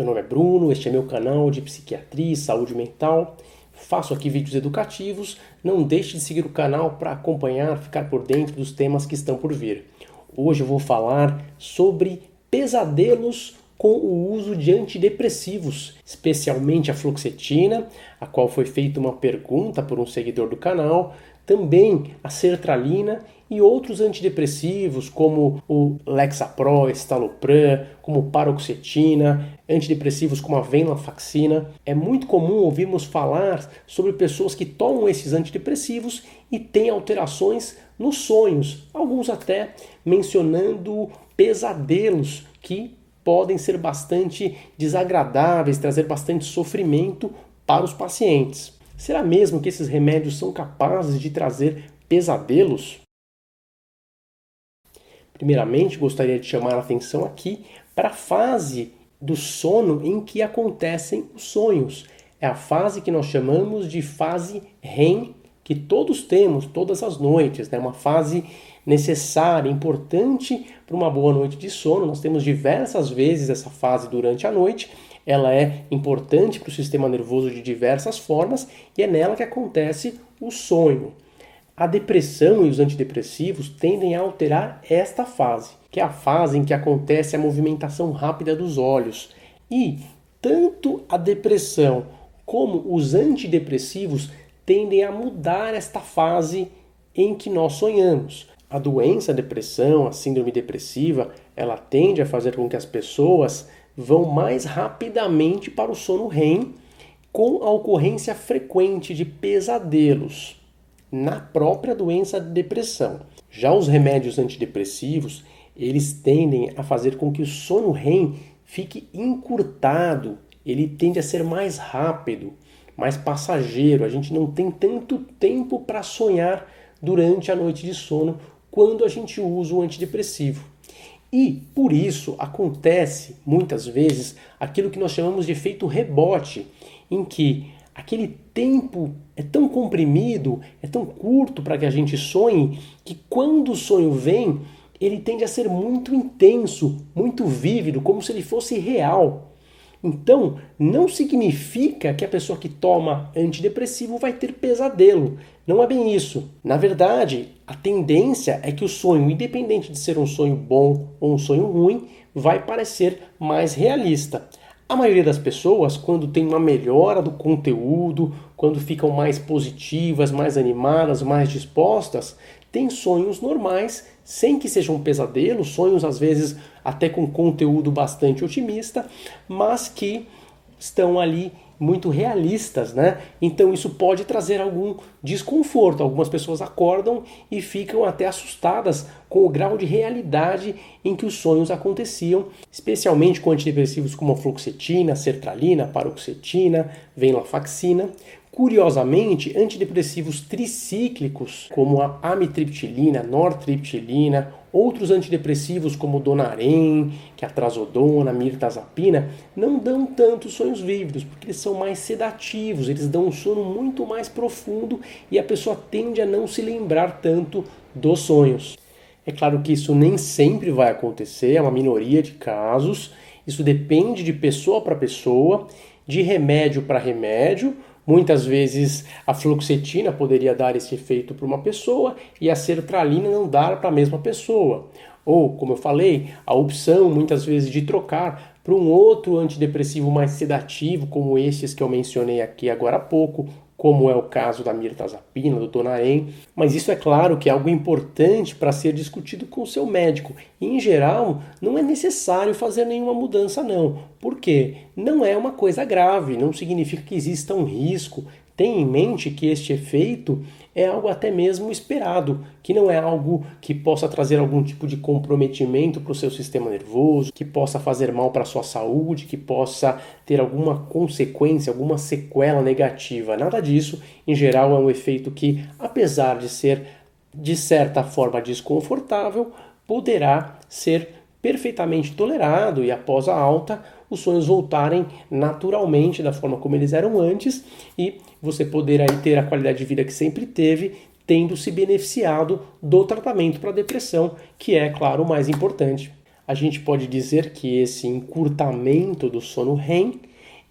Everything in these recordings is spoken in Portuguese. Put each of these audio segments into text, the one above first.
Meu nome é Bruno, este é meu canal de psiquiatria e saúde mental. Faço aqui vídeos educativos. Não deixe de seguir o canal para acompanhar, ficar por dentro dos temas que estão por vir. Hoje eu vou falar sobre pesadelos com o uso de antidepressivos, especialmente a fluoxetina, a qual foi feita uma pergunta por um seguidor do canal, também a sertralina e outros antidepressivos como o Lexapro, Estalopram, como paroxetina, antidepressivos como a venlafaxina. É muito comum ouvirmos falar sobre pessoas que tomam esses antidepressivos e têm alterações nos sonhos, alguns até mencionando pesadelos que podem ser bastante desagradáveis, trazer bastante sofrimento para os pacientes. Será mesmo que esses remédios são capazes de trazer pesadelos? Primeiramente, gostaria de chamar a atenção aqui para a fase do sono em que acontecem os sonhos. É a fase que nós chamamos de fase REM, que todos temos todas as noites, né? uma fase necessária, importante para uma boa noite de sono. Nós temos diversas vezes essa fase durante a noite. Ela é importante para o sistema nervoso de diversas formas e é nela que acontece o sonho. A depressão e os antidepressivos tendem a alterar esta fase, que é a fase em que acontece a movimentação rápida dos olhos. E tanto a depressão como os antidepressivos tendem a mudar esta fase em que nós sonhamos. A doença, a depressão, a síndrome depressiva, ela tende a fazer com que as pessoas vão mais rapidamente para o sono REM, com a ocorrência frequente de pesadelos na própria doença de depressão. Já os remédios antidepressivos, eles tendem a fazer com que o sono REM fique encurtado, ele tende a ser mais rápido, mais passageiro. A gente não tem tanto tempo para sonhar durante a noite de sono quando a gente usa o antidepressivo. E por isso acontece muitas vezes aquilo que nós chamamos de efeito rebote, em que aquele tempo é tão comprimido, é tão curto para que a gente sonhe, que quando o sonho vem, ele tende a ser muito intenso, muito vívido, como se ele fosse real. Então, não significa que a pessoa que toma antidepressivo vai ter pesadelo. Não é bem isso. Na verdade, a tendência é que o sonho, independente de ser um sonho bom ou um sonho ruim, vai parecer mais realista. A maioria das pessoas, quando tem uma melhora do conteúdo, quando ficam mais positivas, mais animadas, mais dispostas, tem sonhos normais, sem que sejam pesadelos, sonhos às vezes até com conteúdo bastante otimista, mas que estão ali muito realistas, né? Então isso pode trazer algum desconforto. Algumas pessoas acordam e ficam até assustadas com o grau de realidade em que os sonhos aconteciam, especialmente com antidepressivos como a fluoxetina, sertralina, paroxetina, venlafaxina. Curiosamente, antidepressivos tricíclicos, como a amitriptilina, nortriptilina, outros antidepressivos como Donarém, que é a trazodona, mirtazapina, não dão tantos sonhos vívidos, porque eles são mais sedativos, eles dão um sono muito mais profundo e a pessoa tende a não se lembrar tanto dos sonhos. É claro que isso nem sempre vai acontecer, é uma minoria de casos, isso depende de pessoa para pessoa, de remédio para remédio, Muitas vezes a fluoxetina poderia dar esse efeito para uma pessoa e a sertralina não dar para a mesma pessoa. Ou, como eu falei, a opção muitas vezes de trocar para um outro antidepressivo mais sedativo, como esses que eu mencionei aqui agora há pouco, como é o caso da mirtazapina, do Tonaem, mas isso é claro que é algo importante para ser discutido com o seu médico. E, em geral, não é necessário fazer nenhuma mudança não. Por quê? Não é uma coisa grave, não significa que exista um risco, Tenha em mente que este efeito é algo até mesmo esperado, que não é algo que possa trazer algum tipo de comprometimento para o seu sistema nervoso, que possa fazer mal para a sua saúde, que possa ter alguma consequência, alguma sequela negativa. Nada disso, em geral, é um efeito que, apesar de ser de certa forma desconfortável, poderá ser perfeitamente tolerado e após a alta os sonhos voltarem naturalmente da forma como eles eram antes e você poder aí ter a qualidade de vida que sempre teve, tendo se beneficiado do tratamento para depressão, que é, claro, o mais importante. a gente pode dizer que esse encurtamento do sono REM,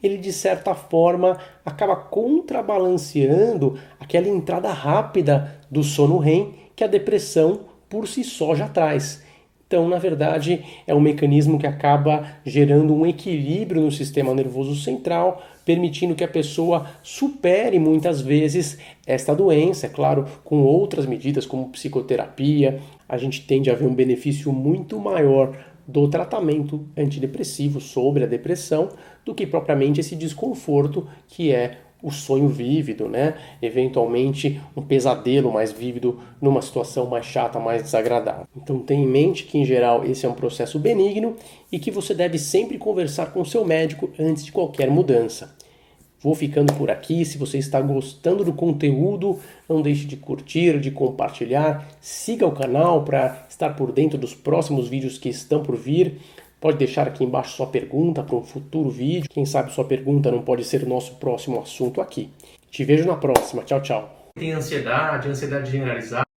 ele de certa forma acaba contrabalanceando aquela entrada rápida do sono REM que a depressão por si só já traz. Então, na verdade, é um mecanismo que acaba gerando um equilíbrio no sistema nervoso central, permitindo que a pessoa supere muitas vezes esta doença. É claro, com outras medidas como psicoterapia, a gente tende a ver um benefício muito maior do tratamento antidepressivo sobre a depressão do que propriamente esse desconforto que é o sonho vívido, né? Eventualmente um pesadelo mais vívido numa situação mais chata, mais desagradável. Então tenha em mente que em geral esse é um processo benigno e que você deve sempre conversar com seu médico antes de qualquer mudança. Vou ficando por aqui. Se você está gostando do conteúdo, não deixe de curtir, de compartilhar. Siga o canal para estar por dentro dos próximos vídeos que estão por vir. Pode deixar aqui embaixo sua pergunta para um futuro vídeo. Quem sabe sua pergunta não pode ser o nosso próximo assunto aqui. Te vejo na próxima. Tchau, tchau. Tem ansiedade, ansiedade generalizada.